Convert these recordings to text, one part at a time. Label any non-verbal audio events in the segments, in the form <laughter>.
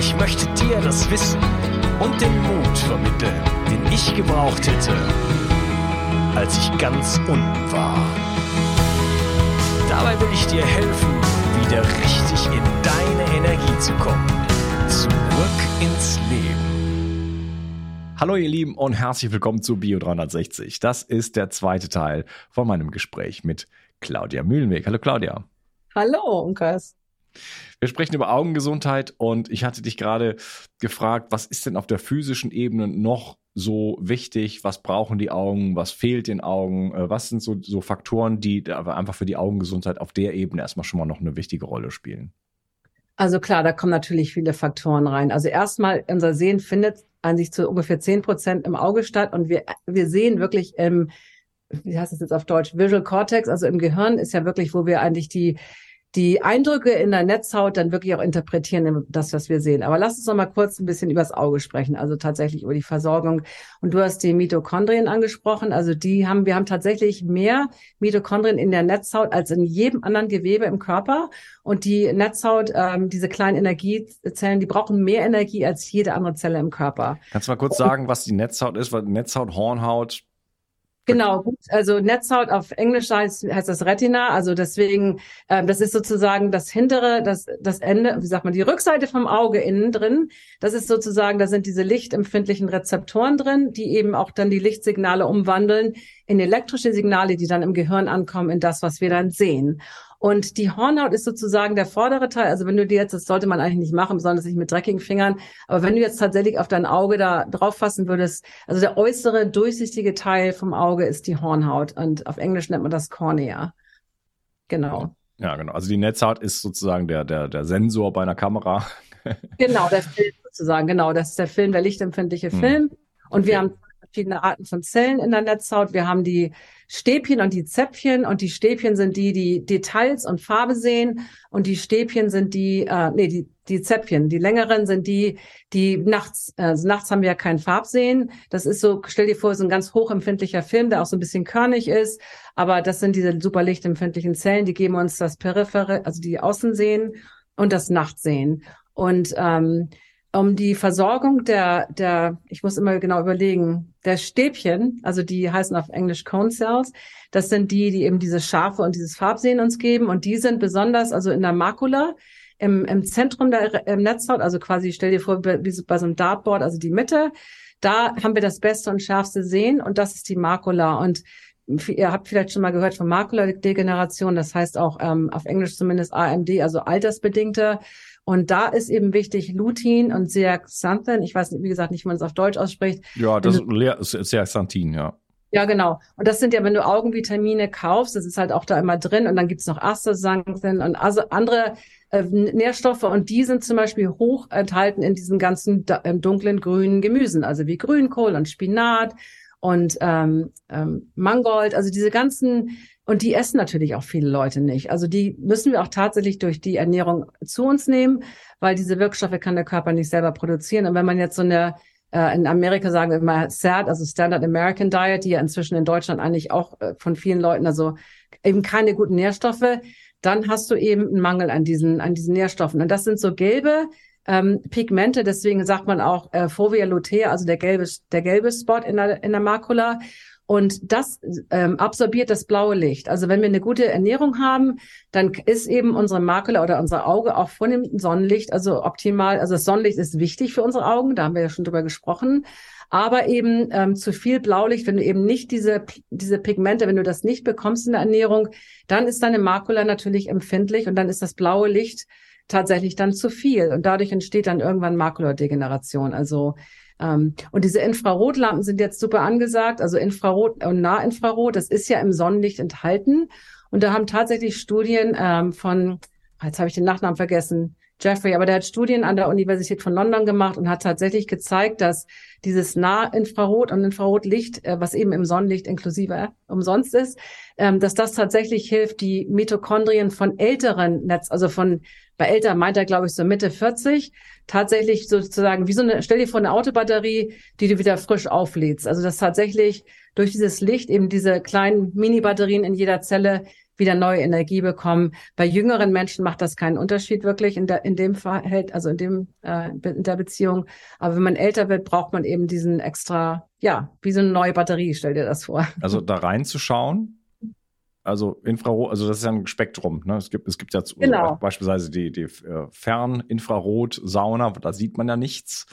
Ich möchte dir das Wissen und den Mut vermitteln, den ich gebraucht hätte, als ich ganz unten war. Dabei will ich dir helfen, wieder richtig in deine Energie zu kommen. Zurück ins Leben. Hallo ihr Lieben und herzlich willkommen zu Bio 360. Das ist der zweite Teil von meinem Gespräch mit Claudia Mühlenweg. Hallo Claudia. Hallo, Unkas. Wir sprechen über Augengesundheit und ich hatte dich gerade gefragt, was ist denn auf der physischen Ebene noch so wichtig? Was brauchen die Augen? Was fehlt den Augen? Äh, was sind so, so Faktoren, die einfach für die Augengesundheit auf der Ebene erstmal schon mal noch eine wichtige Rolle spielen? Also klar, da kommen natürlich viele Faktoren rein. Also erstmal, unser Sehen findet an sich zu ungefähr zehn Prozent im Auge statt und wir, wir sehen wirklich im, wie heißt es jetzt auf Deutsch, Visual Cortex, also im Gehirn ist ja wirklich, wo wir eigentlich die, die Eindrücke in der Netzhaut dann wirklich auch interpretieren, das, was wir sehen. Aber lass uns noch mal kurz ein bisschen übers Auge sprechen, also tatsächlich über die Versorgung. Und du hast die Mitochondrien angesprochen. Also die haben, wir haben tatsächlich mehr Mitochondrien in der Netzhaut als in jedem anderen Gewebe im Körper. Und die Netzhaut, ähm, diese kleinen Energiezellen, die brauchen mehr Energie als jede andere Zelle im Körper. Kannst du mal kurz sagen, was die Netzhaut ist? Weil Netzhaut, Hornhaut, Genau, gut. Also Netzhaut auf Englisch heißt, heißt das Retina. Also deswegen, ähm, das ist sozusagen das hintere, das, das Ende, wie sagt man, die Rückseite vom Auge innen drin. Das ist sozusagen, da sind diese lichtempfindlichen Rezeptoren drin, die eben auch dann die Lichtsignale umwandeln in elektrische Signale, die dann im Gehirn ankommen, in das, was wir dann sehen. Und die Hornhaut ist sozusagen der vordere Teil. Also wenn du dir jetzt, das sollte man eigentlich nicht machen, besonders nicht mit dreckigen Fingern, aber wenn du jetzt tatsächlich auf dein Auge da drauf fassen würdest, also der äußere durchsichtige Teil vom Auge ist die Hornhaut und auf Englisch nennt man das Cornea. Genau. Ja, genau. Also die Netzhaut ist sozusagen der, der, der Sensor bei einer Kamera. genau, der Film sozusagen, genau. Das ist der Film, der lichtempfindliche hm. Film. Und okay. wir haben verschiedene Arten von Zellen in der Netzhaut. Wir haben die Stäbchen und die Zäpfchen und die Stäbchen sind die, die Details und Farbe sehen und die Stäbchen sind die, äh, nee, die, die Zäpfchen, die längeren sind die, die nachts, also nachts haben wir ja kein Farbsehen. Das ist so, stell dir vor, so ein ganz hochempfindlicher Film, der auch so ein bisschen körnig ist, aber das sind diese super lichtempfindlichen Zellen, die geben uns das Periphere, also die Außensehen und das Nachtsehen. Und ähm, um die Versorgung der, der, ich muss immer genau überlegen, der Stäbchen, also die heißen auf Englisch Cone Cells, das sind die, die eben diese Scharfe und dieses Farbsehen uns geben und die sind besonders, also in der Makula, im, im Zentrum der im Netzhaut, also quasi stell dir vor, wie so, bei so einem Dartboard, also die Mitte, da haben wir das beste und schärfste Sehen und das ist die Makula und ihr habt vielleicht schon mal gehört von Makuladegeneration, das heißt auch ähm, auf Englisch zumindest AMD, also altersbedingte. Und da ist eben wichtig Lutein und Zeaxanthin. Ich weiß, wie gesagt, nicht, wie man es auf Deutsch ausspricht. Ja, das ist Zeaxanthin, ja. Ja, genau. Und das sind ja, wenn du Augenvitamine kaufst, das ist halt auch da immer drin. Und dann gibt's noch Astaxanthin und also andere äh, Nährstoffe. Und die sind zum Beispiel hoch enthalten in diesen ganzen äh, dunklen grünen Gemüsen, also wie Grünkohl und Spinat und ähm, ähm, Mangold. Also diese ganzen und die essen natürlich auch viele Leute nicht. Also die müssen wir auch tatsächlich durch die Ernährung zu uns nehmen, weil diese Wirkstoffe kann der Körper nicht selber produzieren. Und wenn man jetzt so eine äh, in Amerika sagen wir immer SAD, also Standard American Diet, die ja inzwischen in Deutschland eigentlich auch äh, von vielen Leuten, also eben keine guten Nährstoffe, dann hast du eben einen Mangel an diesen, an diesen Nährstoffen. Und das sind so gelbe ähm, Pigmente, deswegen sagt man auch äh, Fovea lutea, also der gelbe, der gelbe Spot in der, in der Makula. Und das ähm, absorbiert das blaue Licht. Also wenn wir eine gute Ernährung haben, dann ist eben unsere Makula oder unser Auge auch von dem Sonnenlicht, also optimal. Also das Sonnenlicht ist wichtig für unsere Augen, da haben wir ja schon drüber gesprochen. Aber eben ähm, zu viel Blaulicht, wenn du eben nicht diese, diese Pigmente, wenn du das nicht bekommst in der Ernährung, dann ist deine Makula natürlich empfindlich und dann ist das blaue Licht tatsächlich dann zu viel. Und dadurch entsteht dann irgendwann Makuladegeneration. Also ähm, und diese Infrarotlampen sind jetzt super angesagt, also Infrarot und Nahinfrarot, das ist ja im Sonnenlicht enthalten. Und da haben tatsächlich Studien ähm, von, jetzt habe ich den Nachnamen vergessen, Jeffrey, aber der hat Studien an der Universität von London gemacht und hat tatsächlich gezeigt, dass dieses Nahinfrarot und Infrarotlicht, äh, was eben im Sonnenlicht inklusive umsonst ist, ähm, dass das tatsächlich hilft, die Mitochondrien von älteren Netz, also von bei älter meint er, glaube ich, so Mitte 40, tatsächlich sozusagen wie so eine, stell dir vor eine Autobatterie, die du wieder frisch auflädst. Also dass tatsächlich durch dieses Licht eben diese kleinen Mini-Batterien in jeder Zelle wieder neue Energie bekommen. Bei jüngeren Menschen macht das keinen Unterschied wirklich in, der, in dem Verhältnis, also in dem äh, in der Beziehung. Aber wenn man älter wird, braucht man eben diesen extra, ja, wie so eine neue Batterie. Stell dir das vor. Also da reinzuschauen, also Infrarot, also das ist ja ein Spektrum. Ne? Es gibt, es gibt ja genau. beispielsweise die, die äh, Ferninfrarot-Sauna, da sieht man ja nichts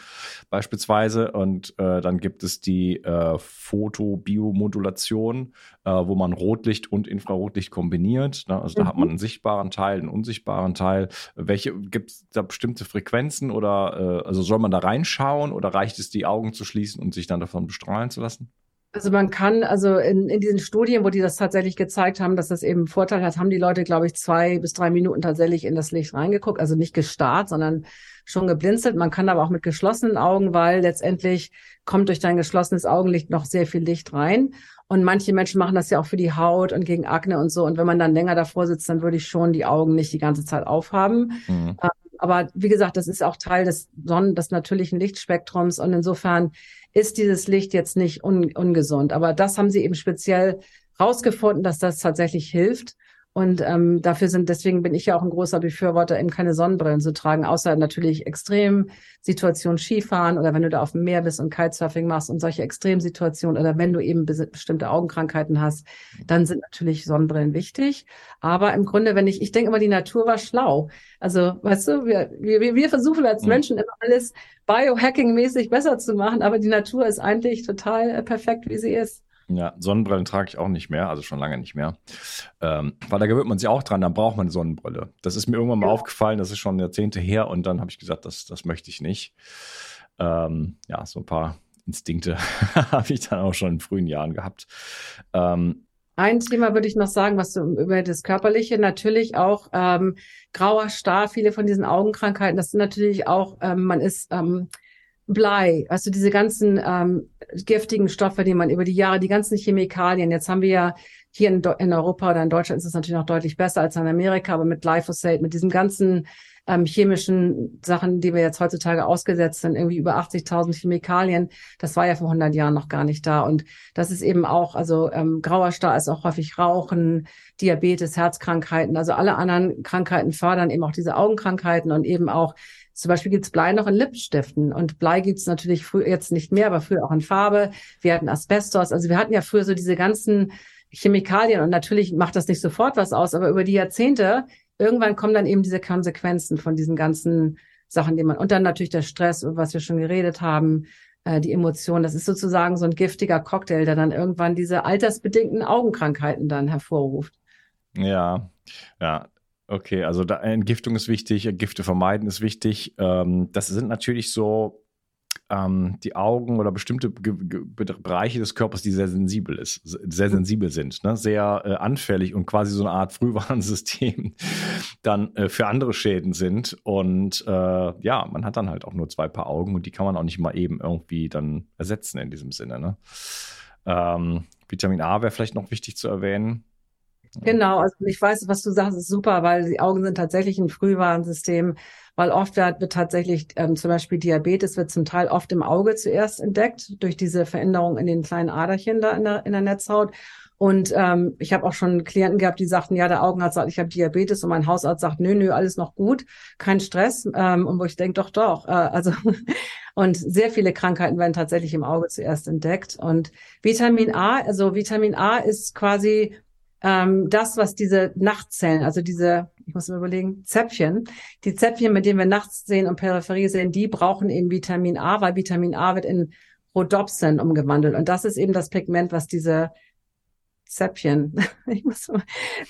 beispielsweise. Und äh, dann gibt es die äh, Photobiomodulation, äh, wo man Rotlicht und Infrarotlicht kombiniert. Ne? Also da mhm. hat man einen sichtbaren Teil, einen unsichtbaren Teil. Welche gibt es da bestimmte Frequenzen oder äh, also soll man da reinschauen oder reicht es, die Augen zu schließen und sich dann davon bestrahlen zu lassen? Also man kann, also in, in diesen Studien, wo die das tatsächlich gezeigt haben, dass das eben Vorteil hat, haben die Leute, glaube ich, zwei bis drei Minuten tatsächlich in das Licht reingeguckt. Also nicht gestarrt, sondern schon geblinzelt. Man kann aber auch mit geschlossenen Augen, weil letztendlich kommt durch dein geschlossenes Augenlicht noch sehr viel Licht rein. Und manche Menschen machen das ja auch für die Haut und gegen Akne und so. Und wenn man dann länger davor sitzt, dann würde ich schon die Augen nicht die ganze Zeit aufhaben. Mhm. Aber wie gesagt, das ist auch Teil des Sonnen, des natürlichen Lichtspektrums. Und insofern ist dieses Licht jetzt nicht un ungesund. Aber das haben sie eben speziell rausgefunden, dass das tatsächlich hilft. Und ähm, dafür sind, deswegen bin ich ja auch ein großer Befürworter, eben keine Sonnenbrillen zu tragen, außer natürlich Extremsituationen Skifahren oder wenn du da auf dem Meer bist und Kitesurfing machst und solche Extremsituationen oder wenn du eben bestimmte Augenkrankheiten hast, dann sind natürlich Sonnenbrillen wichtig. Aber im Grunde, wenn ich, ich denke immer, die Natur war schlau. Also, weißt du, wir, wir, wir versuchen als mhm. Menschen immer alles biohacking-mäßig besser zu machen, aber die Natur ist eigentlich total äh, perfekt, wie sie ist. Ja, Sonnenbrillen trage ich auch nicht mehr, also schon lange nicht mehr. Ähm, weil da gewöhnt man sich auch dran, dann braucht man eine Sonnenbrille. Das ist mir irgendwann mal ja. aufgefallen, das ist schon Jahrzehnte her und dann habe ich gesagt, das, das möchte ich nicht. Ähm, ja, so ein paar Instinkte <laughs> habe ich dann auch schon in frühen Jahren gehabt. Ähm, ein Thema würde ich noch sagen, was du über das Körperliche, natürlich auch ähm, grauer Star, viele von diesen Augenkrankheiten, das sind natürlich auch, ähm, man ist ähm, Blei, also diese ganzen ähm, giftigen Stoffe, die man über die Jahre, die ganzen Chemikalien, jetzt haben wir ja hier in, in Europa oder in Deutschland ist es natürlich noch deutlich besser als in Amerika, aber mit Glyphosate, mit diesem ganzen ähm, chemischen Sachen, die wir jetzt heutzutage ausgesetzt sind, irgendwie über 80.000 Chemikalien, das war ja vor 100 Jahren noch gar nicht da. Und das ist eben auch, also ähm, grauer Star ist auch häufig Rauchen, Diabetes, Herzkrankheiten, also alle anderen Krankheiten fördern eben auch diese Augenkrankheiten und eben auch zum Beispiel gibt's Blei noch in Lipstiften und Blei gibt's natürlich früher jetzt nicht mehr, aber früher auch in Farbe. Wir hatten Asbestos, also wir hatten ja früher so diese ganzen Chemikalien und natürlich macht das nicht sofort was aus, aber über die Jahrzehnte irgendwann kommen dann eben diese Konsequenzen von diesen ganzen Sachen, die man und dann natürlich der Stress, was wir schon geredet haben, äh, die Emotionen. Das ist sozusagen so ein giftiger Cocktail, der dann irgendwann diese altersbedingten Augenkrankheiten dann hervorruft. Ja, ja. Okay, also da, Entgiftung ist wichtig, Gifte vermeiden ist wichtig. Ähm, das sind natürlich so ähm, die Augen oder bestimmte Ge Ge Bereiche des Körpers, die sehr sensibel ist, sehr mhm. sensibel sind, ne? sehr äh, anfällig und quasi so eine Art Frühwarnsystem <laughs> dann äh, für andere Schäden sind. Und äh, ja, man hat dann halt auch nur zwei Paar Augen und die kann man auch nicht mal eben irgendwie dann ersetzen in diesem Sinne. Ne? Ähm, Vitamin A wäre vielleicht noch wichtig zu erwähnen. Genau, also ich weiß, was du sagst, ist super, weil die Augen sind tatsächlich ein Frühwarnsystem, weil oft wird, wird tatsächlich ähm, zum Beispiel Diabetes wird zum Teil oft im Auge zuerst entdeckt durch diese Veränderung in den kleinen Aderchen da in der, in der Netzhaut. Und ähm, ich habe auch schon Klienten gehabt, die sagten, ja, der Augenarzt sagt, ich habe Diabetes und mein Hausarzt sagt, nö, nö, alles noch gut, kein Stress. Ähm, und wo ich denke, doch, doch. Äh, also <laughs> und sehr viele Krankheiten werden tatsächlich im Auge zuerst entdeckt. Und Vitamin A, also Vitamin A ist quasi ähm, das, was diese Nachtzellen, also diese, ich muss mir überlegen, Zäpfchen, die Zäpfchen, mit denen wir nachts sehen und Peripherie sehen, die brauchen eben Vitamin A, weil Vitamin A wird in Rhodopsin umgewandelt. Und das ist eben das Pigment, was diese Zäpfchen, <laughs> ich muss mal,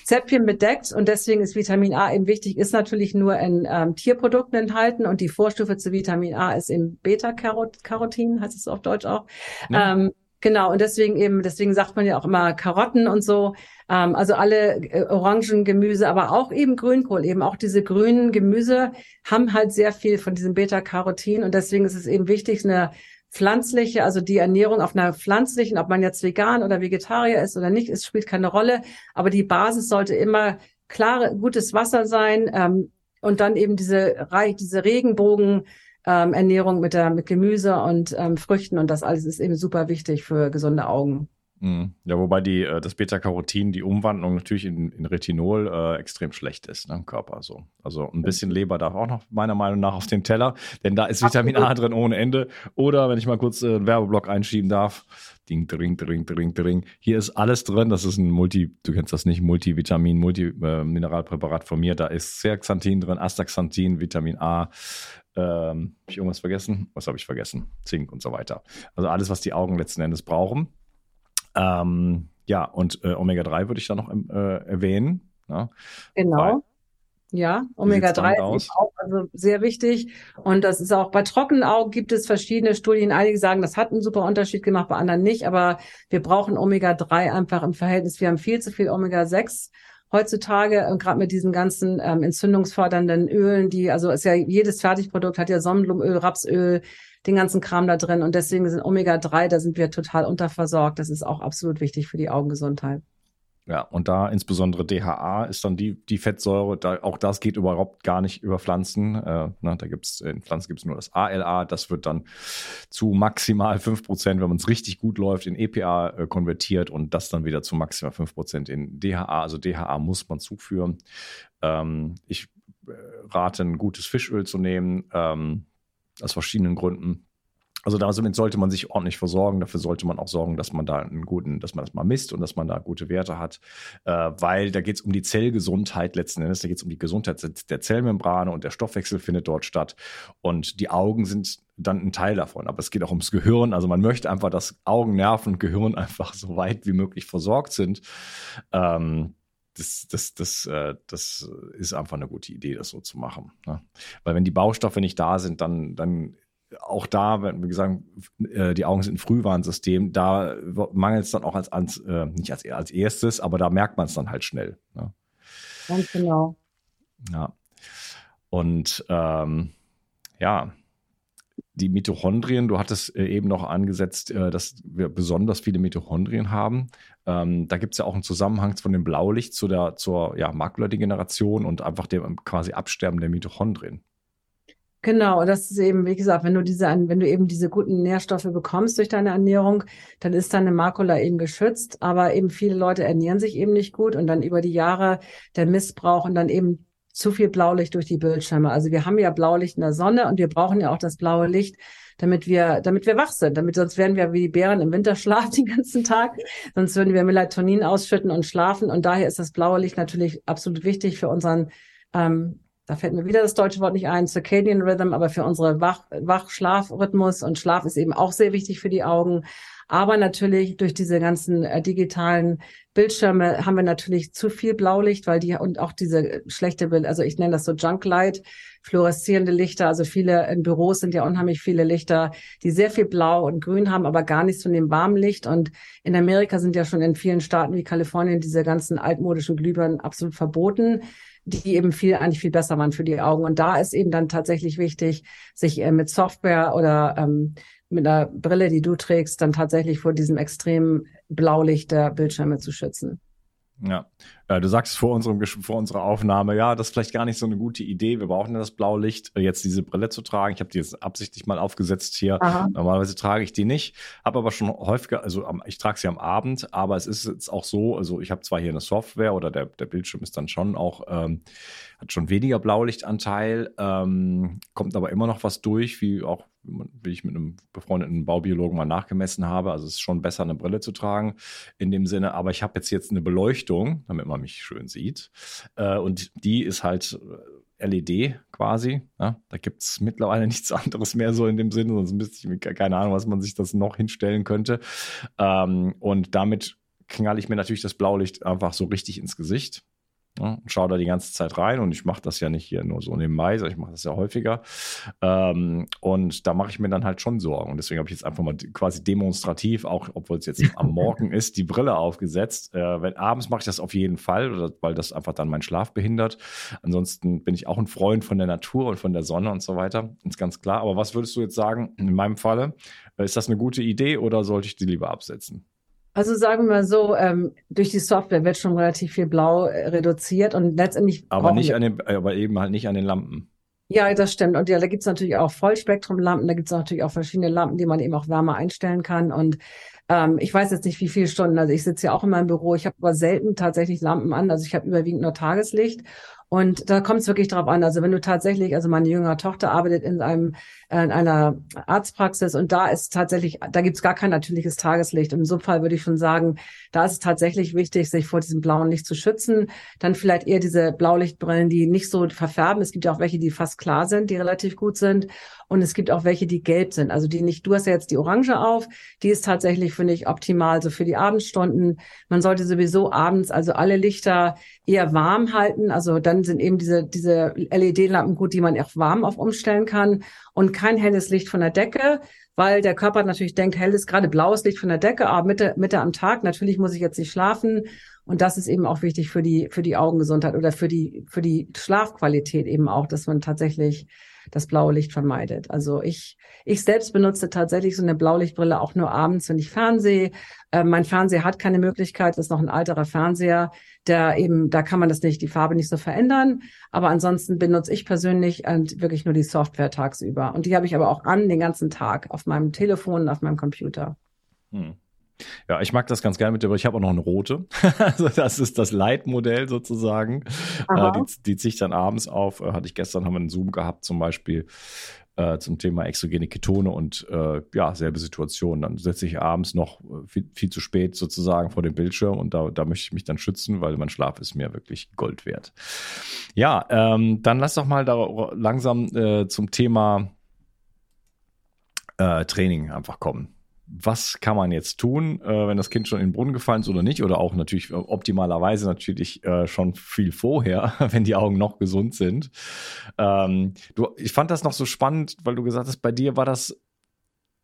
Zäpfchen bedeckt und deswegen ist Vitamin A eben wichtig, ist natürlich nur in ähm, Tierprodukten enthalten und die Vorstufe zu Vitamin A ist im Beta-Carotin, heißt es auf Deutsch auch. Ja. Ähm, genau, und deswegen eben, deswegen sagt man ja auch immer Karotten und so. Ähm, also alle äh, Orangengemüse, aber auch eben Grünkohl, eben auch diese grünen Gemüse haben halt sehr viel von diesem Beta-Carotin und deswegen ist es eben wichtig, eine pflanzliche, also die Ernährung auf einer pflanzlichen, ob man jetzt vegan oder Vegetarier ist oder nicht, es spielt keine Rolle, aber die Basis sollte immer klare, gutes Wasser sein ähm, und dann eben diese, diese Regenbogen, ähm, Ernährung mit der mit Gemüse und ähm, Früchten und das alles ist eben super wichtig für gesunde Augen. Mhm. Ja, wobei die, äh, das Beta-Carotin, die Umwandlung natürlich in, in Retinol äh, extrem schlecht ist ne, im Körper. So. Also ein bisschen Leber darf auch noch meiner Meinung nach auf den Teller, denn da ist Vitamin A drin ohne Ende. Oder wenn ich mal kurz äh, einen Werbeblock einschieben darf, ding, dring, dring, dring, dring. Hier ist alles drin. Das ist ein Multi, du kennst das nicht, Multivitamin, Multimineralpräparat von mir. Da ist Zeaxanthin drin, Astaxanthin, Vitamin A. Ähm, habe ich irgendwas vergessen? Was habe ich vergessen? Zink und so weiter. Also alles, was die Augen letzten Endes brauchen. Ähm, ja, und äh, Omega-3 würde ich da noch äh, erwähnen. Ja, ne? genau. Weil, ja, Omega-3 ist auch also sehr wichtig. Und das ist auch bei trockenen Augen gibt es verschiedene Studien. Einige sagen, das hat einen super Unterschied gemacht, bei anderen nicht. Aber wir brauchen Omega-3 einfach im Verhältnis. Wir haben viel zu viel Omega-6 heutzutage, gerade mit diesen ganzen ähm, entzündungsfördernden Ölen, die, also ist ja jedes Fertigprodukt hat ja Sonnenblumenöl, Rapsöl, den ganzen Kram da drin. Und deswegen sind Omega-3, da sind wir total unterversorgt. Das ist auch absolut wichtig für die Augengesundheit. Ja, und da insbesondere DHA ist dann die, die Fettsäure, da, auch das geht überhaupt gar nicht über Pflanzen. Äh, na, da gibt's in Pflanzen gibt's nur das ALA, das wird dann zu maximal fünf Prozent, wenn man es richtig gut läuft, in EPA äh, konvertiert und das dann wieder zu maximal fünf Prozent in DHA. Also DHA muss man zuführen. Ähm, ich äh, rate, ein gutes Fischöl zu nehmen. Ähm, aus verschiedenen Gründen. Also damit sollte man sich ordentlich versorgen. Dafür sollte man auch sorgen, dass man da einen guten, dass man das mal misst und dass man da gute Werte hat, äh, weil da geht es um die Zellgesundheit letzten Endes. Da geht es um die Gesundheit der Zellmembrane und der Stoffwechsel findet dort statt. Und die Augen sind dann ein Teil davon. Aber es geht auch ums Gehirn. Also man möchte einfach, dass Augen, Nerven und Gehirn einfach so weit wie möglich versorgt sind. Ähm, das, das, das, äh, das ist einfach eine gute Idee, das so zu machen. Ne? Weil wenn die Baustoffe nicht da sind, dann, dann auch da, wenn wir sagen, äh, die Augen sind ein Frühwarnsystem, da mangelt es dann auch als, als äh, nicht als, als erstes, aber da merkt man es dann halt schnell. Ne? Ganz genau. Ja. Und ähm, ja, die Mitochondrien, du hattest äh, eben noch angesetzt, dass wir besonders viele Mitochondrien haben. Ähm, da gibt es ja auch einen Zusammenhang von dem Blaulicht zu der, zur ja, Makuladegeneration und einfach dem quasi Absterben der Mitochondrien. Genau, das ist eben, wie gesagt, wenn du diese, wenn du eben diese guten Nährstoffe bekommst durch deine Ernährung, dann ist deine Makula eben geschützt. Aber eben viele Leute ernähren sich eben nicht gut und dann über die Jahre der Missbrauch und dann eben zu viel Blaulicht durch die Bildschirme. Also wir haben ja Blaulicht in der Sonne und wir brauchen ja auch das blaue Licht, damit wir, damit wir wach sind. Damit sonst werden wir wie die Bären im Winterschlaf <laughs> den ganzen Tag. Sonst würden wir Melatonin ausschütten und schlafen. Und daher ist das blaue Licht natürlich absolut wichtig für unseren ähm, da fällt mir wieder das deutsche Wort nicht ein, Circadian Rhythm, aber für unsere Wach, Wach-Schlaf-Rhythmus und Schlaf ist eben auch sehr wichtig für die Augen. Aber natürlich durch diese ganzen äh, digitalen Bildschirme haben wir natürlich zu viel Blaulicht, weil die und auch diese schlechte Bild, also ich nenne das so Junklight, fluoreszierende Lichter. Also viele in Büros sind ja unheimlich viele Lichter, die sehr viel Blau und Grün haben, aber gar nichts von dem warmen Licht. Und in Amerika sind ja schon in vielen Staaten wie Kalifornien diese ganzen altmodischen Glühbirnen absolut verboten die eben viel, eigentlich viel besser waren für die Augen. Und da ist eben dann tatsächlich wichtig, sich äh, mit Software oder ähm, mit einer Brille, die du trägst, dann tatsächlich vor diesem extremen Blaulicht der Bildschirme zu schützen. Ja, äh, du sagst vor, unserem, vor unserer Aufnahme, ja, das ist vielleicht gar nicht so eine gute Idee. Wir brauchen ja das Blaulicht, äh, jetzt diese Brille zu tragen. Ich habe die jetzt absichtlich mal aufgesetzt hier. Aha. Normalerweise trage ich die nicht, habe aber schon häufiger, also ich trage sie am Abend, aber es ist jetzt auch so, also ich habe zwar hier eine Software oder der, der Bildschirm ist dann schon auch, ähm, hat schon weniger Blaulichtanteil, ähm, kommt aber immer noch was durch, wie auch wie ich mit einem befreundeten Baubiologen mal nachgemessen habe. Also es ist schon besser, eine Brille zu tragen in dem Sinne. Aber ich habe jetzt jetzt eine Beleuchtung, damit man mich schön sieht. Äh, und die ist halt äh, LED quasi. Ja? Da gibt es mittlerweile <laughs> nichts anderes mehr so in dem Sinne, sonst müsste ich keine Ahnung, was man sich das noch hinstellen könnte. Ähm, und damit knall ich mir natürlich das Blaulicht einfach so richtig ins Gesicht. Ja, schaue da die ganze Zeit rein und ich mache das ja nicht hier nur so nebenbei, sondern ich mache das ja häufiger. Ähm, und da mache ich mir dann halt schon Sorgen. Und deswegen habe ich jetzt einfach mal quasi demonstrativ, auch obwohl es jetzt <laughs> am Morgen ist, die Brille aufgesetzt. Äh, wenn, abends mache ich das auf jeden Fall, weil das einfach dann meinen Schlaf behindert. Ansonsten bin ich auch ein Freund von der Natur und von der Sonne und so weiter. Ist ganz klar. Aber was würdest du jetzt sagen, in meinem Falle? Äh, ist das eine gute Idee oder sollte ich die lieber absetzen? Also sagen wir mal so, ähm, durch die Software wird schon relativ viel Blau äh, reduziert und letztendlich. Aber nicht an den, aber eben halt nicht an den Lampen. Ja, das stimmt. Und ja, da gibt's natürlich auch Vollspektrumlampen, da gibt's natürlich auch verschiedene Lampen, die man eben auch wärmer einstellen kann. Und ähm, ich weiß jetzt nicht, wie viele Stunden. Also ich sitze ja auch in meinem Büro, ich habe aber selten tatsächlich Lampen an. Also ich habe überwiegend nur Tageslicht. Und da kommt es wirklich drauf an. Also wenn du tatsächlich, also meine jüngere Tochter arbeitet in einem in einer Arztpraxis und da ist tatsächlich, da gibt's gar kein natürliches Tageslicht. Und in so einem Fall würde ich schon sagen, da ist es tatsächlich wichtig, sich vor diesem blauen Licht zu schützen. Dann vielleicht eher diese Blaulichtbrillen, die nicht so verfärben. Es gibt ja auch welche, die fast klar sind, die relativ gut sind. Und es gibt auch welche, die gelb sind. Also die nicht, du hast ja jetzt die Orange auf. Die ist tatsächlich, finde ich, optimal so für die Abendstunden. Man sollte sowieso abends also alle Lichter eher warm halten. Also dann sind eben diese, diese LED-Lampen gut, die man auch warm auf umstellen kann und kein helles Licht von der Decke, weil der Körper natürlich denkt, helles, gerade blaues Licht von der Decke, aber Mitte, Mitte am Tag, natürlich muss ich jetzt nicht schlafen. Und das ist eben auch wichtig für die, für die Augengesundheit oder für die, für die Schlafqualität eben auch, dass man tatsächlich das blaue Licht vermeidet. Also ich, ich selbst benutze tatsächlich so eine Blaulichtbrille auch nur abends, wenn ich Fernsehe. Äh, mein Fernseher hat keine Möglichkeit, ist noch ein alterer Fernseher, der eben, da kann man das nicht, die Farbe nicht so verändern. Aber ansonsten benutze ich persönlich und wirklich nur die Software tagsüber. Und die habe ich aber auch an den ganzen Tag auf meinem Telefon und auf meinem Computer. Hm. Ja, ich mag das ganz gerne mit dir, aber ich habe auch noch eine rote. <laughs> also das ist das Leitmodell sozusagen. Äh, die, die ziehe ich dann abends auf. Äh, hatte ich gestern, haben wir einen Zoom gehabt zum Beispiel äh, zum Thema exogene Ketone und äh, ja, selbe Situation. Dann setze ich abends noch äh, viel, viel, zu spät sozusagen vor dem Bildschirm und da, da möchte ich mich dann schützen, weil mein Schlaf ist mir wirklich Gold wert. Ja, ähm, dann lass doch mal da langsam äh, zum Thema äh, Training einfach kommen was kann man jetzt tun, äh, wenn das Kind schon in den Brunnen gefallen ist oder nicht? Oder auch natürlich äh, optimalerweise natürlich äh, schon viel vorher, <laughs> wenn die Augen noch gesund sind. Ähm, du, ich fand das noch so spannend, weil du gesagt hast, bei dir war das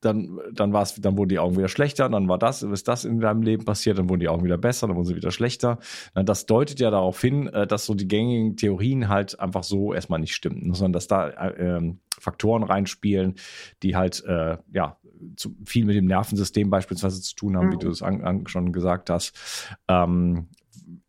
dann, dann war es, dann wurden die Augen wieder schlechter, dann war das, ist das in deinem Leben passiert, dann wurden die Augen wieder besser, dann wurden sie wieder schlechter. Das deutet ja darauf hin, äh, dass so die gängigen Theorien halt einfach so erstmal nicht stimmen, sondern dass da äh, ähm, Faktoren reinspielen, die halt äh, ja zu, viel mit dem Nervensystem beispielsweise zu tun haben, mhm. wie du es an, an, schon gesagt hast. Ähm,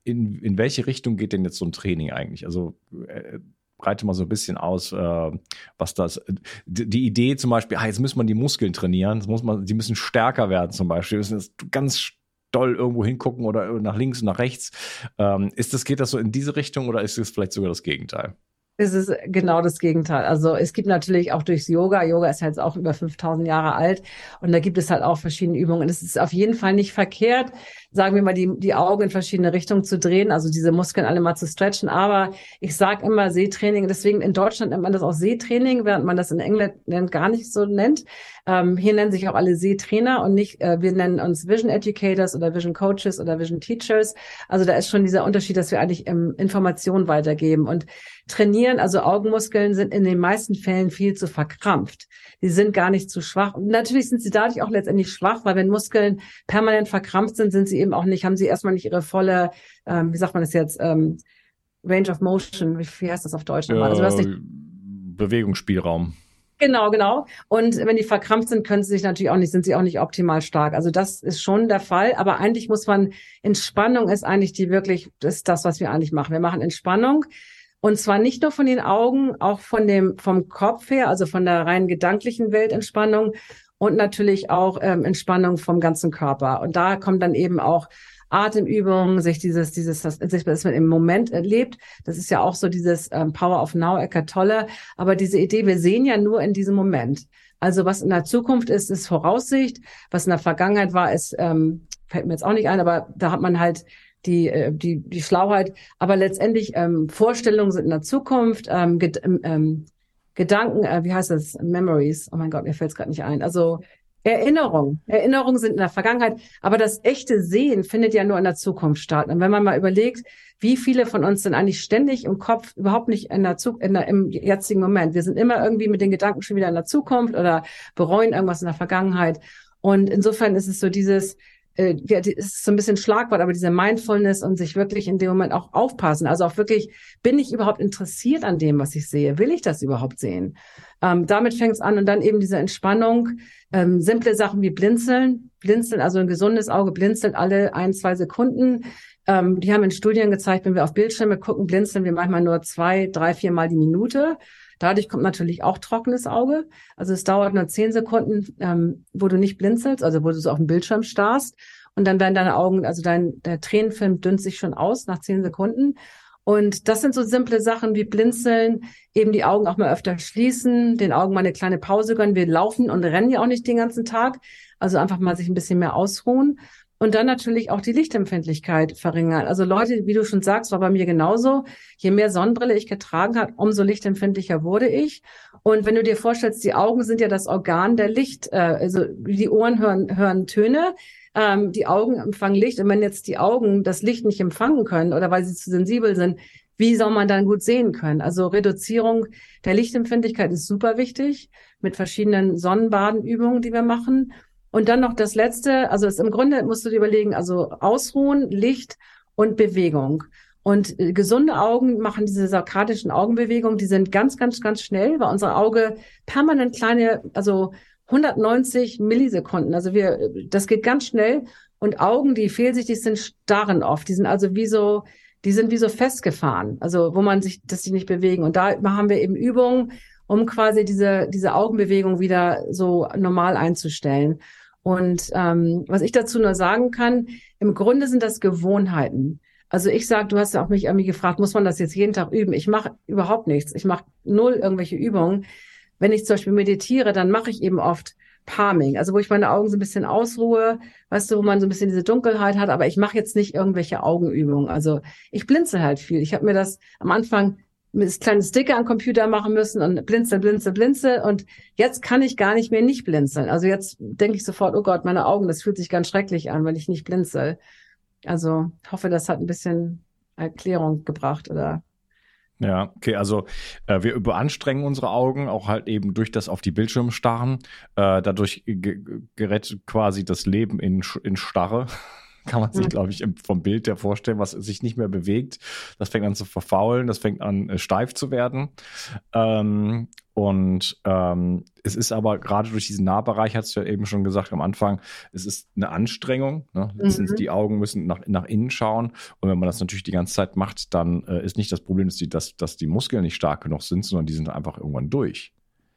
in, in welche Richtung geht denn jetzt so ein Training eigentlich? Also äh, breite mal so ein bisschen aus, äh, was das. Die, die, Idee zum Beispiel, ah, jetzt muss man die Muskeln trainieren, muss man, die müssen stärker werden zum Beispiel. Wir müssen jetzt ganz doll irgendwo hingucken oder nach links und nach rechts. Ähm, ist das, geht das so in diese Richtung oder ist es vielleicht sogar das Gegenteil? Es ist genau das Gegenteil. Also es gibt natürlich auch durchs Yoga, Yoga ist jetzt auch über 5000 Jahre alt und da gibt es halt auch verschiedene Übungen. Es ist auf jeden Fall nicht verkehrt, sagen wir mal, die, die Augen in verschiedene Richtungen zu drehen, also diese Muskeln alle mal zu stretchen. Aber ich sage immer Sehtraining, deswegen in Deutschland nennt man das auch Sehtraining, während man das in England gar nicht so nennt. Ähm, hier nennen sich auch alle Sehtrainer und nicht, äh, wir nennen uns Vision Educators oder Vision Coaches oder Vision Teachers. Also da ist schon dieser Unterschied, dass wir eigentlich ähm, Informationen weitergeben und trainieren. Also Augenmuskeln sind in den meisten Fällen viel zu verkrampft. Die sind gar nicht zu schwach. Und natürlich sind sie dadurch auch letztendlich schwach, weil wenn Muskeln permanent verkrampft sind, sind sie eben auch nicht, haben sie erstmal nicht ihre volle, ähm, wie sagt man das jetzt, ähm, Range of Motion, wie, wie heißt das auf Deutsch nochmal? Also, du hast nicht Bewegungsspielraum. Genau, genau. Und wenn die verkrampft sind, können sie sich natürlich auch nicht, sind sie auch nicht optimal stark. Also das ist schon der Fall. Aber eigentlich muss man, Entspannung ist eigentlich die wirklich, das ist das, was wir eigentlich machen. Wir machen Entspannung. Und zwar nicht nur von den Augen, auch von dem, vom Kopf her, also von der rein gedanklichen Welt Entspannung und natürlich auch ähm, Entspannung vom ganzen Körper. Und da kommt dann eben auch Atemübungen, sich dieses, dieses, das, das man im Moment erlebt. Das ist ja auch so dieses ähm, Power of Now, Eckart Tolle. Aber diese Idee, wir sehen ja nur in diesem Moment. Also was in der Zukunft ist, ist Voraussicht. Was in der Vergangenheit war, ist, ähm, fällt mir jetzt auch nicht ein, aber da hat man halt die, äh, die, die Schlauheit. Aber letztendlich ähm, Vorstellungen sind in der Zukunft, ähm, Ged ähm, ähm Gedanken, äh, wie heißt das? Memories. Oh mein Gott, mir fällt es gerade nicht ein. Also Erinnerungen. Erinnerungen sind in der Vergangenheit, aber das echte Sehen findet ja nur in der Zukunft statt. Und wenn man mal überlegt, wie viele von uns sind eigentlich ständig im Kopf überhaupt nicht in der Zukunft, in der, im jetzigen Moment. Wir sind immer irgendwie mit den Gedanken schon wieder in der Zukunft oder bereuen irgendwas in der Vergangenheit. Und insofern ist es so dieses, äh, ist so ein bisschen Schlagwort, aber diese Mindfulness und sich wirklich in dem Moment auch aufpassen. Also auch wirklich, bin ich überhaupt interessiert an dem, was ich sehe? Will ich das überhaupt sehen? Ähm, damit fängt es an und dann eben diese Entspannung, ähm, simple Sachen wie Blinzeln. Blinzeln, also ein gesundes Auge blinzelt alle ein, zwei Sekunden. Ähm, die haben in Studien gezeigt, wenn wir auf Bildschirme gucken, blinzeln wir manchmal nur zwei, drei, vier Mal die Minute. Dadurch kommt natürlich auch trockenes Auge. Also es dauert nur zehn Sekunden, ähm, wo du nicht blinzelst, also wo du so auf dem Bildschirm starrst. Und dann werden deine Augen, also dein der Tränenfilm dünnt sich schon aus nach zehn Sekunden. Und das sind so simple Sachen wie Blinzeln, eben die Augen auch mal öfter schließen, den Augen mal eine kleine Pause gönnen. Wir laufen und rennen ja auch nicht den ganzen Tag. Also einfach mal sich ein bisschen mehr ausruhen. Und dann natürlich auch die Lichtempfindlichkeit verringern. Also Leute, wie du schon sagst, war bei mir genauso. Je mehr Sonnenbrille ich getragen habe, umso lichtempfindlicher wurde ich. Und wenn du dir vorstellst, die Augen sind ja das Organ der Licht, äh, also die Ohren hören, hören Töne, ähm, die Augen empfangen Licht. Und wenn jetzt die Augen das Licht nicht empfangen können oder weil sie zu sensibel sind, wie soll man dann gut sehen können? Also Reduzierung der Lichtempfindlichkeit ist super wichtig mit verschiedenen Sonnenbadenübungen, die wir machen. Und dann noch das letzte, also ist, im Grunde musst du dir überlegen, also Ausruhen, Licht und Bewegung. Und äh, gesunde Augen machen diese sarkadischen Augenbewegungen, die sind ganz, ganz, ganz schnell, weil unser Auge permanent kleine, also 190 Millisekunden, also wir, das geht ganz schnell. Und Augen, die fehlsichtig sind, starren oft. Die sind also wie so, die sind wie so festgefahren, also wo man sich, dass sie nicht bewegen. Und da haben wir eben Übungen, um quasi diese, diese Augenbewegung wieder so normal einzustellen. Und ähm, was ich dazu nur sagen kann, im Grunde sind das Gewohnheiten. Also ich sage, du hast ja auch mich irgendwie gefragt, muss man das jetzt jeden Tag üben? Ich mache überhaupt nichts. Ich mache null irgendwelche Übungen. Wenn ich zum Beispiel meditiere, dann mache ich eben oft Palming, also wo ich meine Augen so ein bisschen ausruhe, weißt du, wo man so ein bisschen diese Dunkelheit hat, aber ich mache jetzt nicht irgendwelche Augenübungen. Also ich blinze halt viel. Ich habe mir das am Anfang kleine Sticker am Computer machen müssen und blinzel, blinzel, blinzel. Und jetzt kann ich gar nicht mehr nicht blinzeln. Also jetzt denke ich sofort, oh Gott, meine Augen, das fühlt sich ganz schrecklich an, wenn ich nicht blinzel. Also hoffe, das hat ein bisschen Erklärung gebracht oder ja, okay, also äh, wir überanstrengen unsere Augen auch halt eben durch das auf die Bildschirme starren. Äh, dadurch gerät quasi das Leben in, in Starre kann man sich, glaube ich, vom Bild her vorstellen, was sich nicht mehr bewegt. Das fängt an zu verfaulen, das fängt an äh, steif zu werden. Ähm, und ähm, es ist aber gerade durch diesen Nahbereich, hast du ja eben schon gesagt am Anfang, es ist eine Anstrengung. Ne? Mhm. Die Augen müssen nach, nach innen schauen. Und wenn man das natürlich die ganze Zeit macht, dann äh, ist nicht das Problem, dass die, dass, dass die Muskeln nicht stark genug sind, sondern die sind einfach irgendwann durch.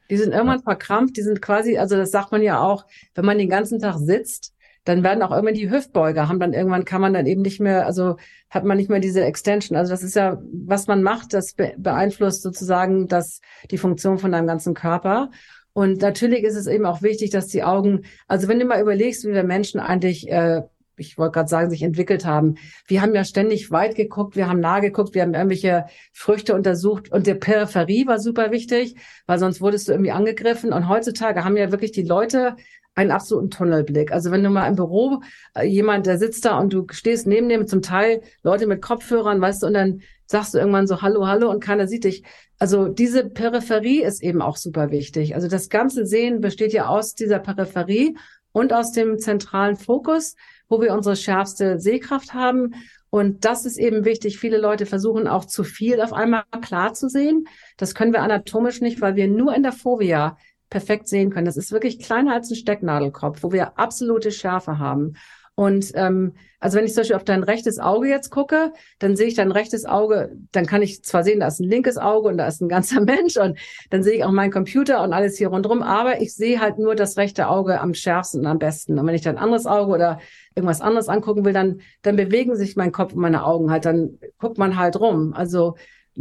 Die sind irgendwann verkrampft, die sind quasi, also das sagt man ja auch, wenn man den ganzen Tag sitzt, dann werden auch irgendwann die Hüftbeuger haben dann irgendwann kann man dann eben nicht mehr, also hat man nicht mehr diese Extension. Also das ist ja, was man macht, das beeinflusst sozusagen das, die Funktion von deinem ganzen Körper. Und natürlich ist es eben auch wichtig, dass die Augen, also wenn du mal überlegst, wie wir Menschen eigentlich äh, ich wollte gerade sagen, sich entwickelt haben. Wir haben ja ständig weit geguckt, wir haben nah geguckt, wir haben irgendwelche Früchte untersucht und der Peripherie war super wichtig, weil sonst wurdest du irgendwie angegriffen. Und heutzutage haben ja wirklich die Leute einen absoluten Tunnelblick. Also wenn du mal im Büro äh, jemand, der sitzt da und du stehst neben dem, zum Teil Leute mit Kopfhörern, weißt du, und dann sagst du irgendwann so Hallo, Hallo und keiner sieht dich. Also diese Peripherie ist eben auch super wichtig. Also das ganze Sehen besteht ja aus dieser Peripherie und aus dem zentralen Fokus wo wir unsere schärfste Sehkraft haben. Und das ist eben wichtig. Viele Leute versuchen auch zu viel auf einmal klar zu sehen. Das können wir anatomisch nicht, weil wir nur in der Fovea perfekt sehen können. Das ist wirklich kleiner als ein Stecknadelkopf, wo wir absolute Schärfe haben. Und ähm, also wenn ich zum Beispiel auf dein rechtes Auge jetzt gucke, dann sehe ich dein rechtes Auge, dann kann ich zwar sehen, da ist ein linkes Auge und da ist ein ganzer <laughs> Mensch und dann sehe ich auch meinen Computer und alles hier rundherum, aber ich sehe halt nur das rechte Auge am schärfsten und am besten. Und wenn ich dann ein anderes Auge oder irgendwas anderes angucken will, dann, dann bewegen sich mein Kopf und meine Augen halt, dann guckt man halt rum. Also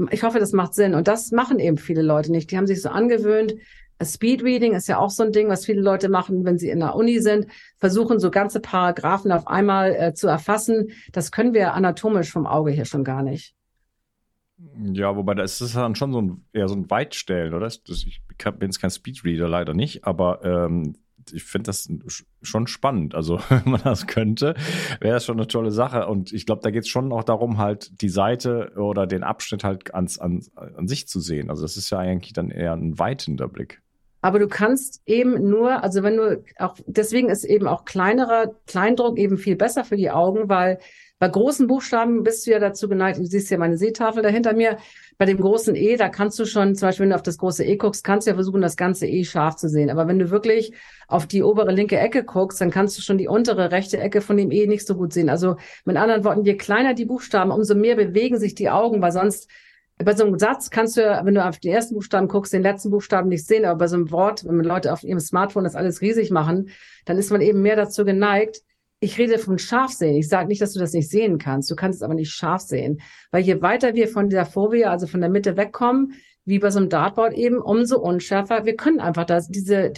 ich hoffe, das macht Sinn. Und das machen eben viele Leute nicht. Die haben sich so angewöhnt, Speedreading ist ja auch so ein Ding, was viele Leute machen, wenn sie in der Uni sind, versuchen so ganze Paragraphen auf einmal äh, zu erfassen. Das können wir anatomisch vom Auge hier schon gar nicht. Ja, wobei da ist dann schon so ein eher so ein Weitstellen, oder? Das, ich bin jetzt kein Speedreader leider nicht, aber ähm, ich finde das schon spannend. Also, <laughs> wenn man das könnte, wäre das schon eine tolle Sache. Und ich glaube, da geht es schon auch darum, halt die Seite oder den Abschnitt halt ans, an, an sich zu sehen. Also, das ist ja eigentlich dann eher ein weitender Blick. Aber du kannst eben nur, also wenn du auch, deswegen ist eben auch kleinerer Kleindruck eben viel besser für die Augen, weil bei großen Buchstaben bist du ja dazu geneigt, du siehst ja meine Seetafel da hinter mir, bei dem großen E, da kannst du schon, zum Beispiel, wenn du auf das große E guckst, kannst du ja versuchen, das ganze E scharf zu sehen. Aber wenn du wirklich auf die obere linke Ecke guckst, dann kannst du schon die untere rechte Ecke von dem E nicht so gut sehen. Also mit anderen Worten, je kleiner die Buchstaben, umso mehr bewegen sich die Augen, weil sonst bei so einem Satz kannst du, wenn du auf den ersten Buchstaben guckst, den letzten Buchstaben nicht sehen, aber bei so einem Wort, wenn Leute auf ihrem Smartphone das alles riesig machen, dann ist man eben mehr dazu geneigt, ich rede von scharf sehen. Ich sage nicht, dass du das nicht sehen kannst. Du kannst es aber nicht scharf sehen. Weil je weiter wir von dieser Fovea, also von der Mitte wegkommen, wie bei so einem Dartboard eben, umso unschärfer. Wir können einfach das, diese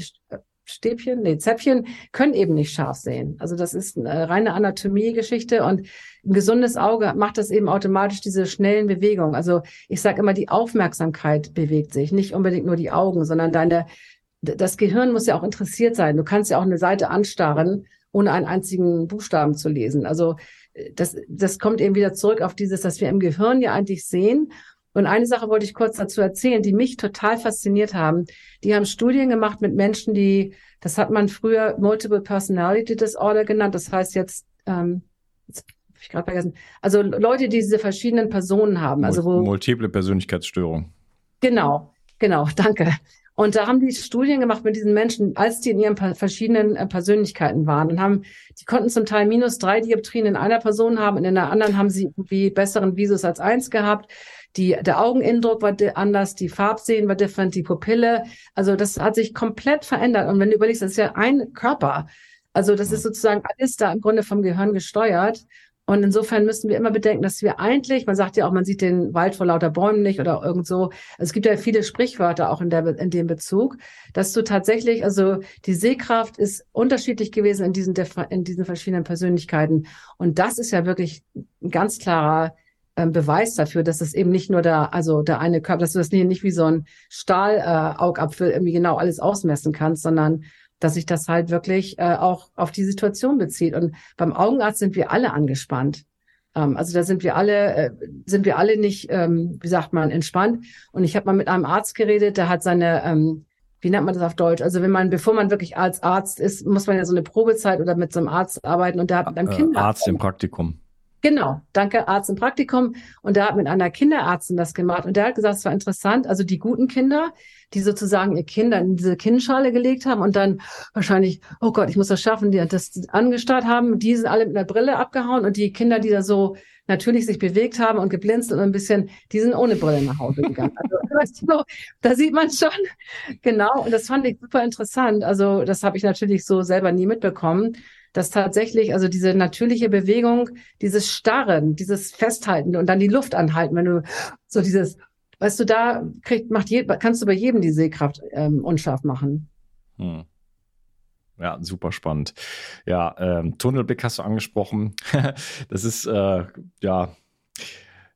Stäbchen, nee, Zäpfchen können eben nicht scharf sehen. Also das ist eine reine Anatomiegeschichte und ein gesundes Auge macht das eben automatisch diese schnellen Bewegungen. Also ich sage immer, die Aufmerksamkeit bewegt sich, nicht unbedingt nur die Augen, sondern deine, das Gehirn muss ja auch interessiert sein. Du kannst ja auch eine Seite anstarren ohne einen einzigen Buchstaben zu lesen. Also äh, das, das kommt eben wieder zurück auf dieses, dass wir im Gehirn ja eigentlich sehen. Und eine Sache wollte ich kurz dazu erzählen, die mich total fasziniert haben. Die haben Studien gemacht mit Menschen, die, das hat man früher Multiple Personality Disorder genannt. Das heißt jetzt, ähm, jetzt habe ich gerade vergessen. Also Leute, die diese verschiedenen Personen haben. Also wo, Multiple Persönlichkeitsstörung. Genau, genau, <laughs> danke. Und da haben die Studien gemacht mit diesen Menschen, als die in ihren verschiedenen äh, Persönlichkeiten waren und haben, die konnten zum Teil minus drei Dioptrien in einer Person haben und in der anderen haben sie irgendwie besseren Visus als eins gehabt. Die, der Augeninnendruck war anders, die Farbsehen war different, die Pupille. Also das hat sich komplett verändert. Und wenn du überlegst, das ist ja ein Körper. Also das ist sozusagen alles da im Grunde vom Gehirn gesteuert. Und insofern müssen wir immer bedenken, dass wir eigentlich, man sagt ja auch, man sieht den Wald vor lauter Bäumen nicht oder irgend so. Es gibt ja viele Sprichwörter auch in, der, in dem Bezug, dass du tatsächlich, also die Sehkraft ist unterschiedlich gewesen in diesen, in diesen verschiedenen Persönlichkeiten. Und das ist ja wirklich ein ganz klarer Beweis dafür, dass es eben nicht nur der, also der eine Körper, dass du das nicht wie so ein Stahlaugapfel äh, irgendwie genau alles ausmessen kannst, sondern dass sich das halt wirklich äh, auch auf die Situation bezieht. Und beim Augenarzt sind wir alle angespannt. Ähm, also da sind wir alle, äh, sind wir alle nicht, ähm, wie sagt man, entspannt. Und ich habe mal mit einem Arzt geredet, der hat seine, ähm, wie nennt man das auf Deutsch? Also wenn man, bevor man wirklich als Arzt ist, muss man ja so eine Probezeit oder mit so einem Arzt arbeiten und der hat mit einem äh, Kinderarzt. Arzt im Praktikum. Genau, danke, Arzt im Praktikum. Und der hat mit einer Kinderärztin das gemacht. Und der hat gesagt, es war interessant. Also die guten Kinder, die sozusagen ihr Kinder in diese Kinnschale gelegt haben und dann wahrscheinlich, oh Gott, ich muss das schaffen, die das angestarrt haben, die sind alle mit einer Brille abgehauen. Und die Kinder, die da so natürlich sich bewegt haben und geblinzt und ein bisschen, die sind ohne Brille nach Hause gegangen. Also, <laughs> da sieht man schon, genau. Und das fand ich super interessant. Also das habe ich natürlich so selber nie mitbekommen. Dass tatsächlich, also diese natürliche Bewegung, dieses Starren, dieses Festhalten und dann die Luft anhalten, wenn du so dieses, weißt du, da kriegt, macht je, kannst du bei jedem die Sehkraft ähm, unscharf machen. Hm. Ja, super spannend. Ja, ähm, Tunnelblick hast du angesprochen. <laughs> das ist äh, ja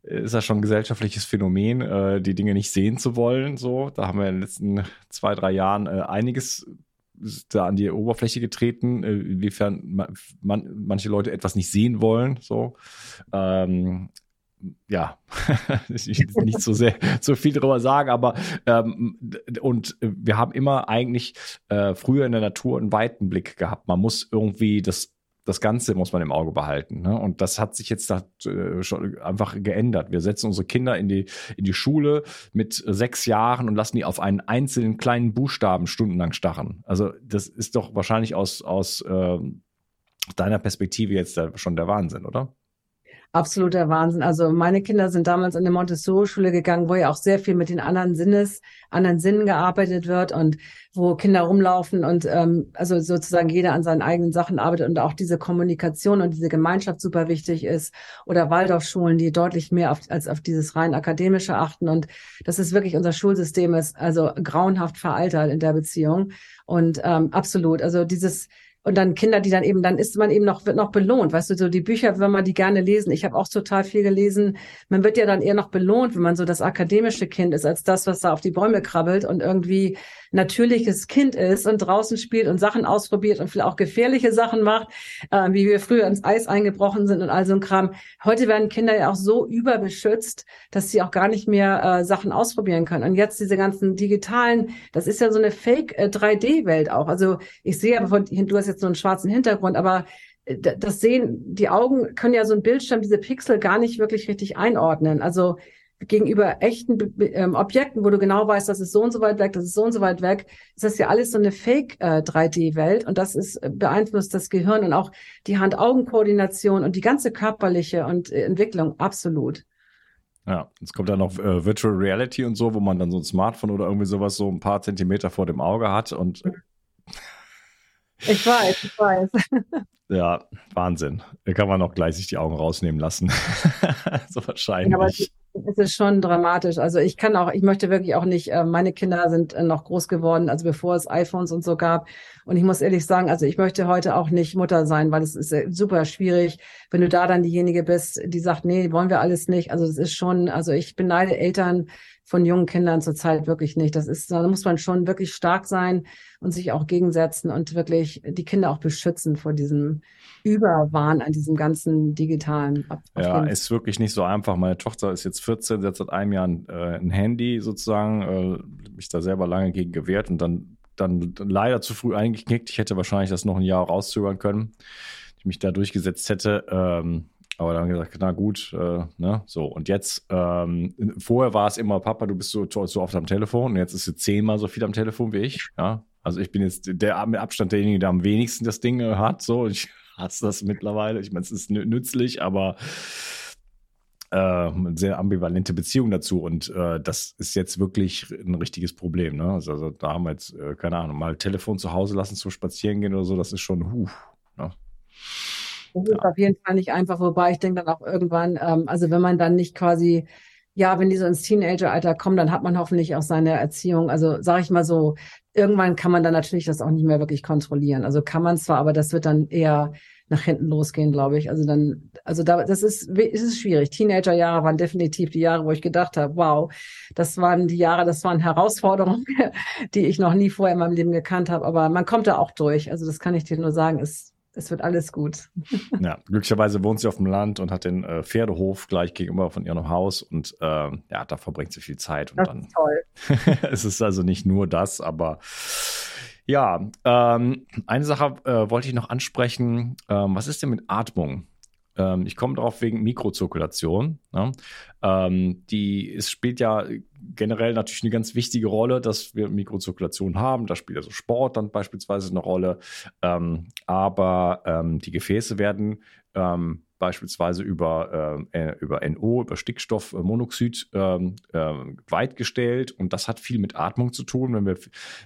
ist ja schon ein gesellschaftliches Phänomen, äh, die Dinge nicht sehen zu wollen. So, da haben wir in den letzten zwei, drei Jahren äh, einiges da an die Oberfläche getreten, äh, inwiefern man, man, manche Leute etwas nicht sehen wollen. So, ähm, ja, <laughs> ich will nicht so sehr so viel darüber sagen, aber ähm, und wir haben immer eigentlich äh, früher in der Natur einen weiten Blick gehabt. Man muss irgendwie das das Ganze muss man im Auge behalten. Ne? Und das hat sich jetzt da, äh, schon einfach geändert. Wir setzen unsere Kinder in die, in die Schule mit sechs Jahren und lassen die auf einen einzelnen kleinen Buchstaben stundenlang starren. Also das ist doch wahrscheinlich aus, aus äh, deiner Perspektive jetzt schon der Wahnsinn, oder? Absoluter Wahnsinn. Also meine Kinder sind damals in eine Montessori-Schule gegangen, wo ja auch sehr viel mit den anderen Sinnes, anderen Sinnen gearbeitet wird und wo Kinder rumlaufen und ähm, also sozusagen jeder an seinen eigenen Sachen arbeitet und auch diese Kommunikation und diese Gemeinschaft super wichtig ist. Oder Waldorfschulen, die deutlich mehr auf, als auf dieses rein akademische achten. Und das ist wirklich unser Schulsystem ist also grauenhaft veraltert in der Beziehung. Und ähm, absolut, also dieses und dann Kinder, die dann eben, dann ist man eben noch, wird noch belohnt. Weißt du, so die Bücher, wenn man die gerne lesen. Ich habe auch total viel gelesen. Man wird ja dann eher noch belohnt, wenn man so das akademische Kind ist, als das, was da auf die Bäume krabbelt und irgendwie natürliches Kind ist und draußen spielt und Sachen ausprobiert und vielleicht auch gefährliche Sachen macht, äh, wie wir früher ins Eis eingebrochen sind und all so ein Kram. Heute werden Kinder ja auch so überbeschützt, dass sie auch gar nicht mehr äh, Sachen ausprobieren können. Und jetzt diese ganzen digitalen, das ist ja so eine Fake äh, 3D-Welt auch. Also ich sehe aber von, du hast jetzt so einen schwarzen Hintergrund, aber äh, das sehen, die Augen können ja so ein Bildschirm, diese Pixel gar nicht wirklich richtig einordnen. Also gegenüber echten ähm, Objekten, wo du genau weißt, das ist so und so weit weg, das ist so und so weit weg, ist das ja alles so eine Fake äh, 3D-Welt und das ist äh, beeinflusst das Gehirn und auch die Hand-Augen-Koordination und die ganze körperliche und äh, Entwicklung absolut. Ja, jetzt kommt dann noch äh, Virtual Reality und so, wo man dann so ein Smartphone oder irgendwie sowas so ein paar Zentimeter vor dem Auge hat und ich weiß, ich weiß. Ja, Wahnsinn. Da kann man noch gleich sich die Augen rausnehmen lassen. <laughs> so wahrscheinlich. Ja, aber es ist schon dramatisch. Also ich kann auch, ich möchte wirklich auch nicht, äh, meine Kinder sind äh, noch groß geworden, also bevor es iPhones und so gab. Und ich muss ehrlich sagen, also ich möchte heute auch nicht Mutter sein, weil es ist äh, super schwierig, wenn du da dann diejenige bist, die sagt, nee, wollen wir alles nicht. Also es ist schon, also ich beneide Eltern von jungen Kindern zurzeit wirklich nicht. Das ist, da muss man schon wirklich stark sein und sich auch gegensetzen und wirklich die Kinder auch beschützen vor diesem Überwahn an diesem ganzen digitalen. Ab ja, ist wirklich nicht so einfach. Meine Tochter ist jetzt 14, sie hat seit einem Jahr ein, äh, ein Handy sozusagen, äh, mich da selber lange gegen gewehrt und dann, dann leider zu früh eingeknickt. Ich hätte wahrscheinlich das noch ein Jahr rauszögern können, ich mich da durchgesetzt hätte. Ähm, aber dann gesagt, na gut, äh, ne, so. Und jetzt, ähm, vorher war es immer, Papa, du bist so, so oft am Telefon und jetzt ist sie zehnmal so viel am Telefon wie ich, ja. Also ich bin jetzt der mit Abstand derjenige, der am wenigsten das Ding äh, hat, so. Ich <laughs> hasse das mittlerweile. Ich meine, es ist nützlich, aber äh, eine sehr ambivalente Beziehung dazu und äh, das ist jetzt wirklich ein richtiges Problem. Ne? Also, also da haben wir jetzt, äh, keine Ahnung, mal Telefon zu Hause lassen zum Spazierengehen oder so, das ist schon, huh, ne? Das ist ja. auf jeden Fall nicht einfach, wobei ich denke dann auch irgendwann, ähm, also wenn man dann nicht quasi, ja, wenn die so ins Teenageralter kommen, dann hat man hoffentlich auch seine Erziehung. Also sage ich mal so, irgendwann kann man dann natürlich das auch nicht mehr wirklich kontrollieren. Also kann man zwar, aber das wird dann eher nach hinten losgehen, glaube ich. Also dann, also da, das ist, ist es schwierig. Teenagerjahre waren definitiv die Jahre, wo ich gedacht habe, wow, das waren die Jahre, das waren Herausforderungen, <laughs> die ich noch nie vorher in meinem Leben gekannt habe. Aber man kommt da auch durch. Also das kann ich dir nur sagen, ist es wird alles gut. <laughs> ja, glücklicherweise wohnt sie auf dem Land und hat den äh, Pferdehof gleich gegenüber von ihrem Haus und äh, ja, da verbringt sie viel Zeit. Und das dann ist toll. <laughs> es ist also nicht nur das, aber ja, ähm, eine Sache äh, wollte ich noch ansprechen. Ähm, was ist denn mit Atmung? Ähm, ich komme darauf wegen Mikrozirkulation. Ne? Ähm, die es spielt ja generell natürlich eine ganz wichtige Rolle, dass wir Mikrozirkulation haben. Da spielt also Sport dann beispielsweise eine Rolle. Ähm, aber ähm, die Gefäße werden ähm, beispielsweise über, äh, über NO, über Stickstoffmonoxid äh, äh, weitgestellt. Und das hat viel mit Atmung zu tun. Wenn wir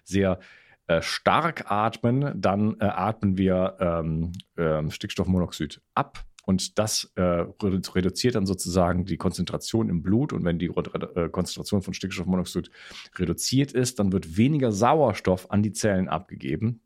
sehr äh, stark atmen, dann äh, atmen wir ähm, äh, Stickstoffmonoxid ab und das äh, reduziert dann sozusagen die Konzentration im Blut. Und wenn die äh, Konzentration von Stickstoffmonoxid reduziert ist, dann wird weniger Sauerstoff an die Zellen abgegeben.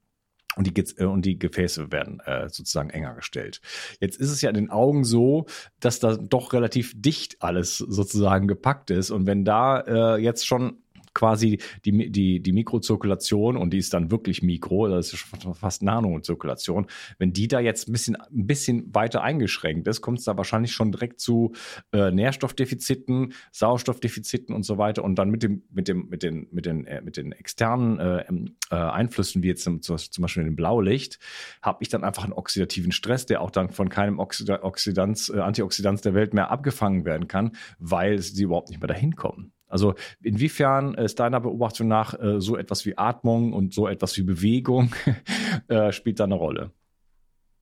Und die, äh, und die Gefäße werden äh, sozusagen enger gestellt. Jetzt ist es ja in den Augen so, dass da doch relativ dicht alles sozusagen gepackt ist. Und wenn da äh, jetzt schon quasi die, die, die Mikrozirkulation und die ist dann wirklich Mikro, das ist fast Nanozirkulation. Wenn die da jetzt ein bisschen, ein bisschen weiter eingeschränkt ist, kommt es da wahrscheinlich schon direkt zu äh, Nährstoffdefiziten, Sauerstoffdefiziten und so weiter. Und dann mit dem, mit dem, mit den, mit den, äh, mit den externen äh, äh, Einflüssen, wie jetzt zum, zum Beispiel dem Blaulicht, habe ich dann einfach einen oxidativen Stress, der auch dann von keinem Oxidanz, äh, Antioxidanz der Welt mehr abgefangen werden kann, weil sie überhaupt nicht mehr dahin kommen. Also inwiefern ist deiner Beobachtung nach äh, so etwas wie Atmung und so etwas wie Bewegung <laughs> äh, spielt da eine Rolle?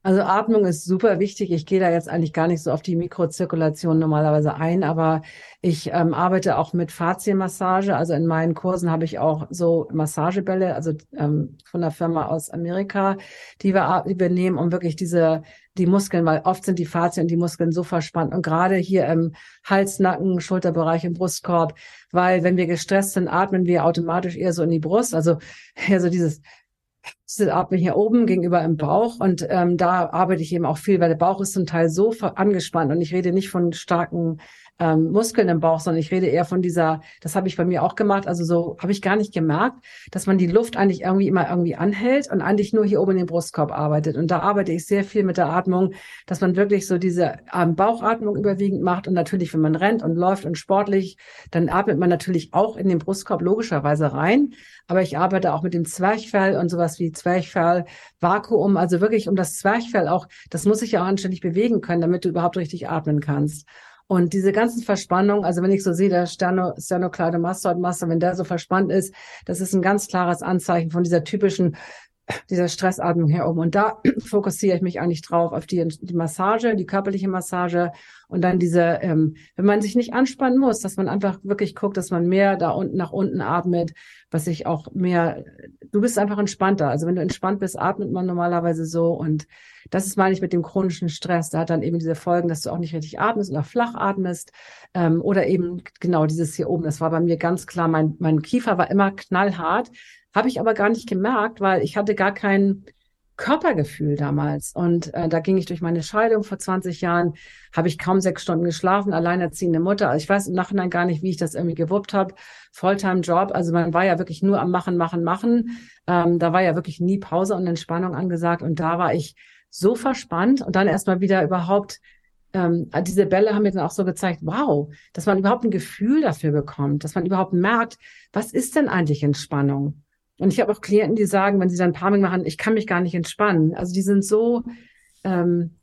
Also Atmung ist super wichtig. Ich gehe da jetzt eigentlich gar nicht so auf die Mikrozirkulation normalerweise ein, aber ich ähm, arbeite auch mit Faszienmassage. Also in meinen Kursen habe ich auch so Massagebälle, also ähm, von der Firma aus Amerika, die wir, die wir nehmen, um wirklich diese die Muskeln, weil oft sind die Faszien und die Muskeln so verspannt und gerade hier im Hals, Nacken, Schulterbereich, im Brustkorb, weil wenn wir gestresst sind, atmen wir automatisch eher so in die Brust, also eher so dieses atme hier oben gegenüber im Bauch und ähm, da arbeite ich eben auch viel, weil der Bauch ist zum Teil so angespannt und ich rede nicht von starken ähm, Muskeln im Bauch, sondern ich rede eher von dieser, das habe ich bei mir auch gemacht, also so habe ich gar nicht gemerkt, dass man die Luft eigentlich irgendwie immer irgendwie anhält und eigentlich nur hier oben in Brustkorb arbeitet. Und da arbeite ich sehr viel mit der Atmung, dass man wirklich so diese ähm, Bauchatmung überwiegend macht und natürlich, wenn man rennt und läuft und sportlich, dann atmet man natürlich auch in den Brustkorb logischerweise rein. Aber ich arbeite auch mit dem Zwerchfell und sowas wie Zwerchfell, Vakuum, also wirklich um das Zwerchfell auch, das muss sich ja auch anständig bewegen können, damit du überhaupt richtig atmen kannst. Und diese ganzen Verspannungen, also wenn ich so sehe, der Sterno, Sternokleidomastoidmaster, wenn der so verspannt ist, das ist ein ganz klares Anzeichen von dieser typischen dieser Stressatmung oben. Und da <clears throat> fokussiere ich mich eigentlich drauf, auf die, die Massage, die körperliche Massage und dann diese, ähm, wenn man sich nicht anspannen muss, dass man einfach wirklich guckt, dass man mehr da unten nach unten atmet, was ich auch mehr, du bist einfach entspannter. Also wenn du entspannt bist, atmet man normalerweise so und das ist, meine ich, mit dem chronischen Stress. Da hat dann eben diese Folgen, dass du auch nicht richtig atmest oder flach atmest ähm, oder eben genau dieses hier oben. Das war bei mir ganz klar, mein, mein Kiefer war immer knallhart, habe ich aber gar nicht gemerkt, weil ich hatte gar kein Körpergefühl damals. Und äh, da ging ich durch meine Scheidung vor 20 Jahren, habe ich kaum sechs Stunden geschlafen, alleinerziehende Mutter. Also ich weiß im Nachhinein gar nicht, wie ich das irgendwie gewuppt habe. Volltime-Job, also man war ja wirklich nur am Machen, Machen, Machen. Ähm, da war ja wirklich nie Pause und Entspannung angesagt. Und da war ich so verspannt und dann erstmal wieder überhaupt ähm, diese Bälle haben mir dann auch so gezeigt, wow, dass man überhaupt ein Gefühl dafür bekommt, dass man überhaupt merkt, was ist denn eigentlich Entspannung? Und ich habe auch Klienten, die sagen, wenn sie dann Palming machen, ich kann mich gar nicht entspannen. Also die sind so, ähm,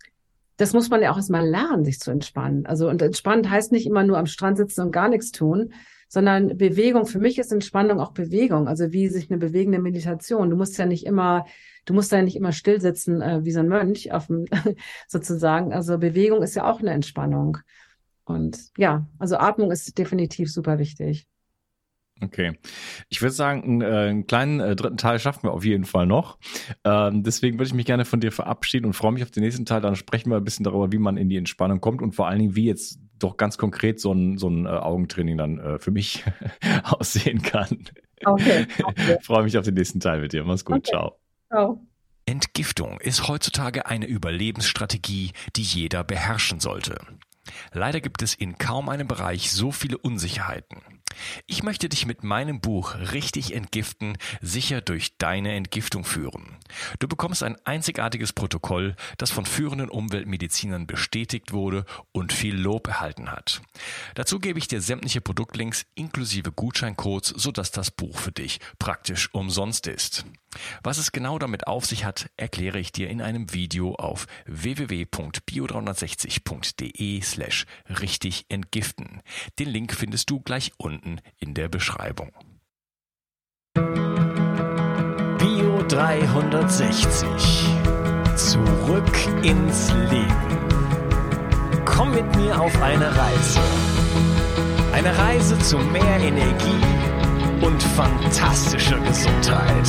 das muss man ja auch erstmal lernen, sich zu entspannen. Also und entspannen heißt nicht immer nur am Strand sitzen und gar nichts tun, sondern Bewegung. Für mich ist Entspannung auch Bewegung. Also wie sich eine bewegende Meditation. Du musst ja nicht immer, du musst ja nicht immer still sitzen äh, wie so ein Mönch auf dem, <laughs> sozusagen. Also Bewegung ist ja auch eine Entspannung. Und ja, also Atmung ist definitiv super wichtig. Okay. Ich würde sagen, einen, äh, einen kleinen äh, dritten Teil schaffen wir auf jeden Fall noch. Ähm, deswegen würde ich mich gerne von dir verabschieden und freue mich auf den nächsten Teil. Dann sprechen wir ein bisschen darüber, wie man in die Entspannung kommt und vor allen Dingen, wie jetzt doch ganz konkret so ein, so ein äh, Augentraining dann äh, für mich <laughs> aussehen kann. Okay. okay. <laughs> freue mich auf den nächsten Teil mit dir. Mach's gut. Okay. Ciao. Ciao. Entgiftung ist heutzutage eine Überlebensstrategie, die jeder beherrschen sollte. Leider gibt es in kaum einem Bereich so viele Unsicherheiten. Ich möchte dich mit meinem Buch Richtig entgiften sicher durch deine Entgiftung führen. Du bekommst ein einzigartiges Protokoll, das von führenden Umweltmedizinern bestätigt wurde und viel Lob erhalten hat. Dazu gebe ich dir sämtliche Produktlinks inklusive Gutscheincodes, sodass das Buch für dich praktisch umsonst ist. Was es genau damit auf sich hat, erkläre ich dir in einem Video auf www.bio360.de slash richtig entgiften. Den Link findest du gleich unten in der Beschreibung. Bio 360. Zurück ins Leben. Komm mit mir auf eine Reise. Eine Reise zu mehr Energie und fantastischer Gesundheit.